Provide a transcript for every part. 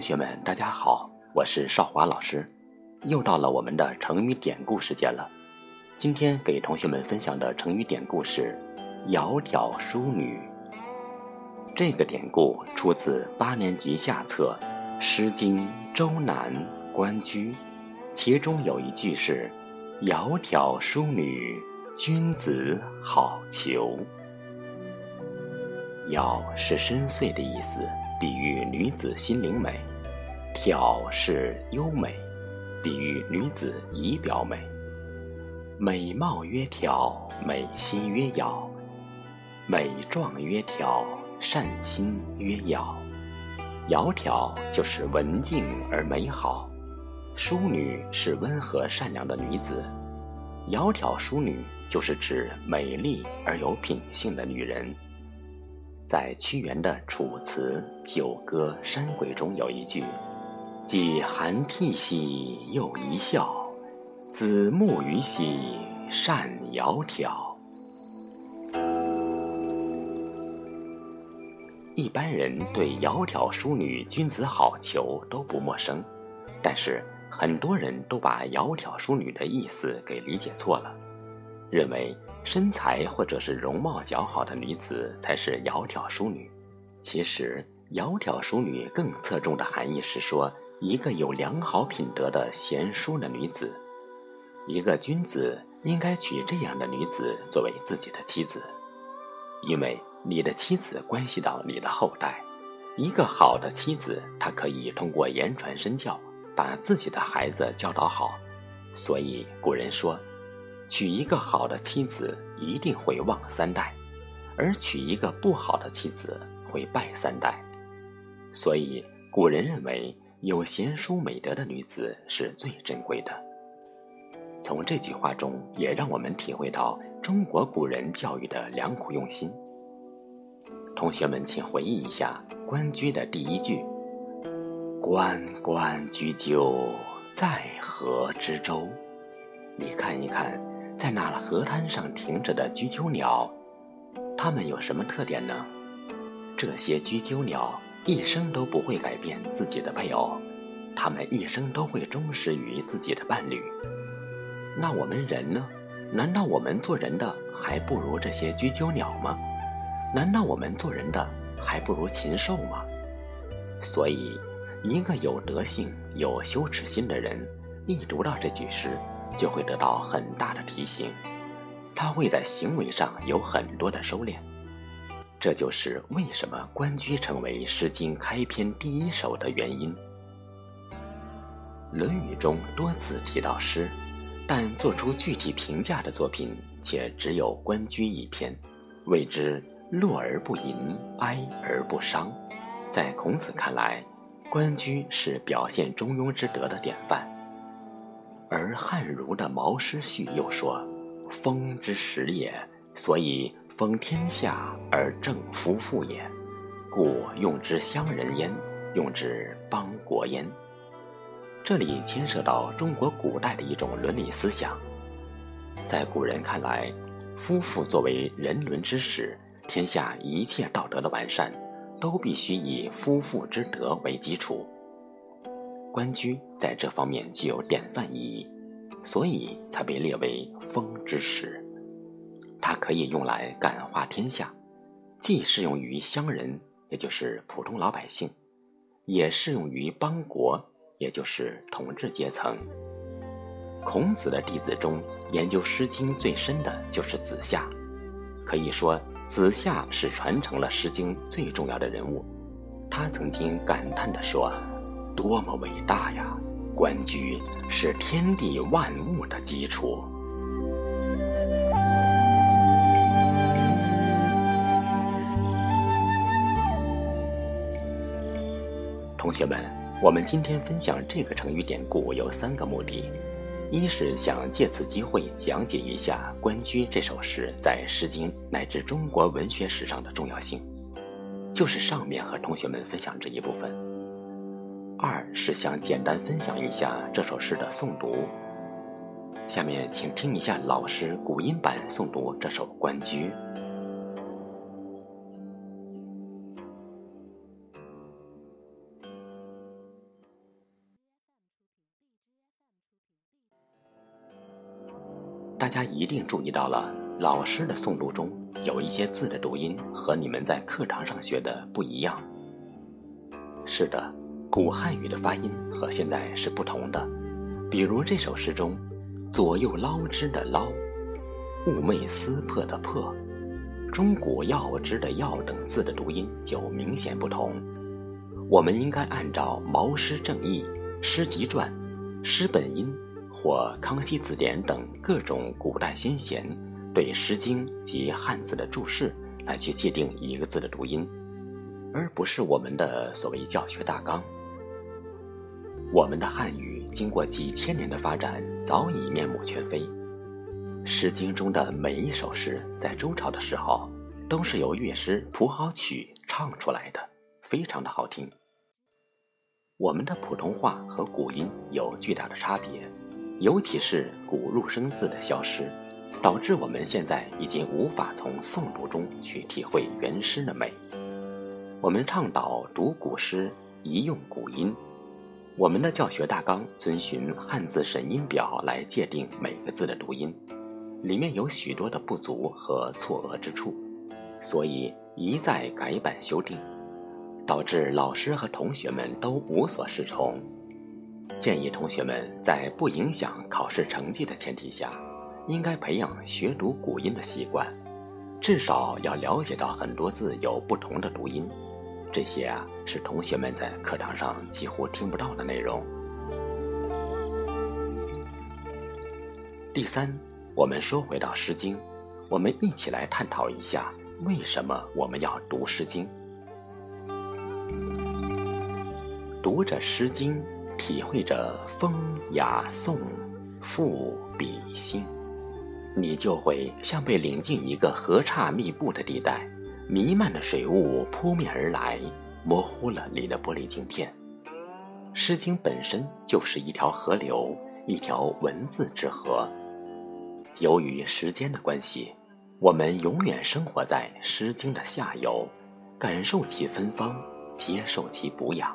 同学们，大家好，我是少华老师，又到了我们的成语典故时间了。今天给同学们分享的成语典故是“窈窕淑女”。这个典故出自八年级下册《诗经·周南·关雎》，其中有一句是“窈窕淑女，君子好逑”。窈是深邃的意思。比喻女子心灵美，窕是优美，比喻女子仪表美。美貌曰窕，美心曰窈；美状曰窕，善心曰窈。窈窕就是文静而美好，淑女是温和善良的女子。窈窕淑女就是指美丽而有品性的女人。在屈原的《楚辞·九歌·山鬼》中有一句：“既含涕兮又一笑，子慕予兮善窈窕。”一般人对“窈窕淑女，君子好逑”都不陌生，但是很多人都把“窈窕淑女”的意思给理解错了。认为身材或者是容貌姣好的女子才是窈窕淑女，其实窈窕淑女更侧重的含义是说一个有良好品德的贤淑的女子，一个君子应该娶这样的女子作为自己的妻子，因为你的妻子关系到你的后代，一个好的妻子她可以通过言传身教把自己的孩子教导好，所以古人说。娶一个好的妻子一定会旺三代，而娶一个不好的妻子会败三代。所以古人认为有贤淑美德的女子是最珍贵的。从这句话中也让我们体会到中国古人教育的良苦用心。同学们，请回忆一下《关雎》的第一句：“关关雎鸠，在河之洲。”你看一看。在那河滩上停着的雎鸠鸟，它们有什么特点呢？这些雎鸠鸟一生都不会改变自己的配偶，他们一生都会忠实于自己的伴侣。那我们人呢？难道我们做人的还不如这些雎鸠鸟吗？难道我们做人的还不如禽兽吗？所以，一个有德性、有羞耻心的人，一读到这句诗。就会得到很大的提醒，他会在行为上有很多的收敛。这就是为什么《关雎》成为《诗经》开篇第一首的原因。《论语》中多次提到诗，但做出具体评价的作品却只有《关雎》一篇，谓之“乐而不淫，哀而不伤”。在孔子看来，《关雎》是表现中庸之德的典范。而汉儒的《毛诗序》又说：“风之实也，所以封天下而正夫妇也，故用之乡人焉，用之邦国焉。”这里牵涉到中国古代的一种伦理思想。在古人看来，夫妇作为人伦之始，天下一切道德的完善，都必须以夫妇之德为基础。关雎在这方面具有典范意义，所以才被列为风之始。它可以用来感化天下，既适用于乡人，也就是普通老百姓，也适用于邦国，也就是统治阶层。孔子的弟子中，研究《诗经》最深的就是子夏，可以说子夏是传承了《诗经》最重要的人物。他曾经感叹地说。多么伟大呀！关雎是天地万物的基础。同学们，我们今天分享这个成语典故有三个目的：一是想借此机会讲解一下《关雎》这首诗在《诗经》乃至中国文学史上的重要性，就是上面和同学们分享这一部分。二是想简单分享一下这首诗的诵读。下面请听一下老师古音版诵读这首《关雎》。家一定注意到了，老师的诵读中有一些字的读音和你们在课堂上学的不一样。是的，古汉语的发音和现在是不同的。比如这首诗中，“左右捞之”的“捞”，“寤寐思破”的“破”，“钟鼓要之”的“要”等字的读音就明显不同。我们应该按照《毛诗正义》《诗集传》《诗本音》或《康熙字典》等各种古代先贤对《诗经》及汉字的注释来去界定一个字的读音，而不是我们的所谓教学大纲。我们的汉语经过几千年的发展，早已面目全非。《诗经》中的每一首诗，在周朝的时候，都是由乐师谱好曲唱出来的，非常的好听。我们的普通话和古音有巨大的差别，尤其是古入声字的消失，导致我们现在已经无法从诵读中去体会原诗的美。我们倡导读古诗宜用古音，我们的教学大纲遵循汉字审音表来界定每个字的读音，里面有许多的不足和错讹之处，所以一再改版修订。导致老师和同学们都无所适从。建议同学们在不影响考试成绩的前提下，应该培养学读古音的习惯，至少要了解到很多字有不同的读音。这些啊，是同学们在课堂上几乎听不到的内容。第三，我们说回到《诗经》，我们一起来探讨一下为什么我们要读《诗经》。读着《诗经》，体会着风雅颂、赋比兴，你就会像被领进一个河岔密布的地带，弥漫的水雾扑面而来，模糊了你的玻璃镜片。《诗经》本身就是一条河流，一条文字之河。由于时间的关系，我们永远生活在《诗经》的下游，感受其芬芳，接受其补养。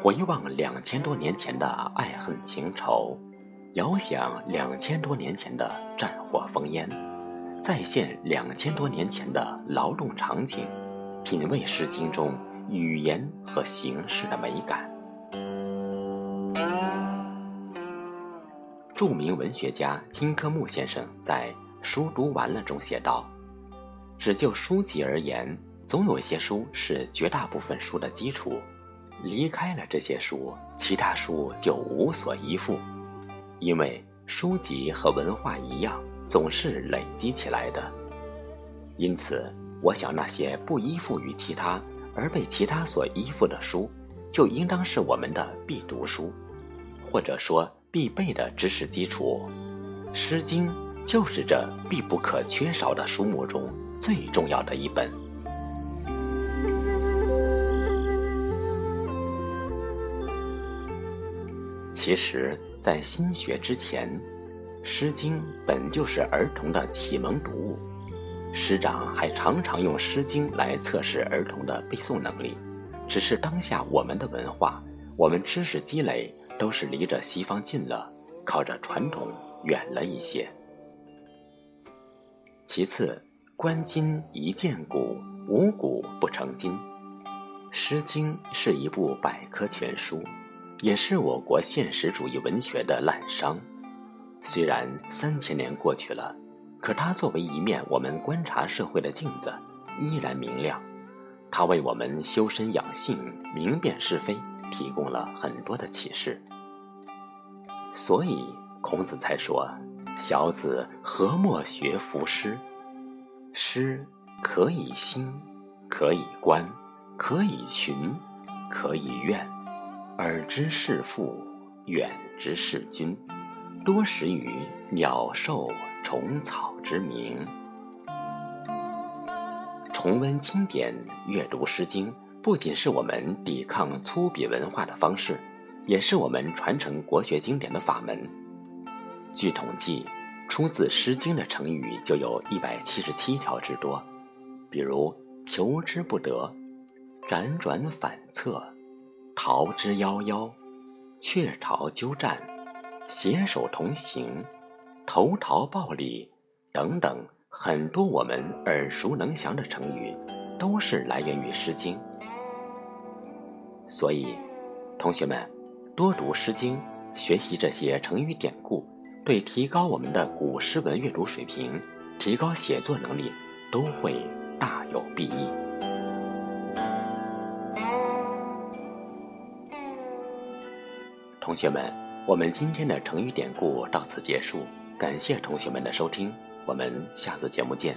回望两千多年前的爱恨情仇，遥想两千多年前的战火烽烟，再现两千多年前的劳动场景，品味《诗经》中语言和形式的美感。著名文学家金科木先生在《书读完了》中写道：“只就书籍而言，总有些书是绝大部分书的基础。”离开了这些书，其他书就无所依附，因为书籍和文化一样，总是累积起来的。因此，我想那些不依附于其他而被其他所依附的书，就应当是我们的必读书，或者说必备的知识基础。《诗经》就是这必不可缺少的书目中最重要的一本。其实，在心学之前，《诗经》本就是儿童的启蒙读物。师长还常常用《诗经》来测试儿童的背诵能力。只是当下我们的文化，我们知识积累都是离着西方近了，靠着传统远了一些。其次，观今宜鉴古，无古不成今。《诗经》是一部百科全书。也是我国现实主义文学的滥觞。虽然三千年过去了，可它作为一面我们观察社会的镜子，依然明亮。它为我们修身养性、明辨是非提供了很多的启示。所以孔子才说：“小子何莫学夫诗？诗可以兴，可以观，可以群，可以怨。”耳之是父，远之是君，多识于鸟兽虫草之名。重温经典，阅读《诗经》，不仅是我们抵抗粗鄙文化的方式，也是我们传承国学经典的法门。据统计，出自《诗经》的成语就有一百七十七条之多，比如“求之不得”“辗转反侧”。逃之夭夭，雀巢鸠占，携手同行，投桃报李等等很多我们耳熟能详的成语，都是来源于《诗经》。所以，同学们多读《诗经》，学习这些成语典故，对提高我们的古诗文阅读水平、提高写作能力，都会大有裨益。同学们，我们今天的成语典故到此结束，感谢同学们的收听，我们下次节目见。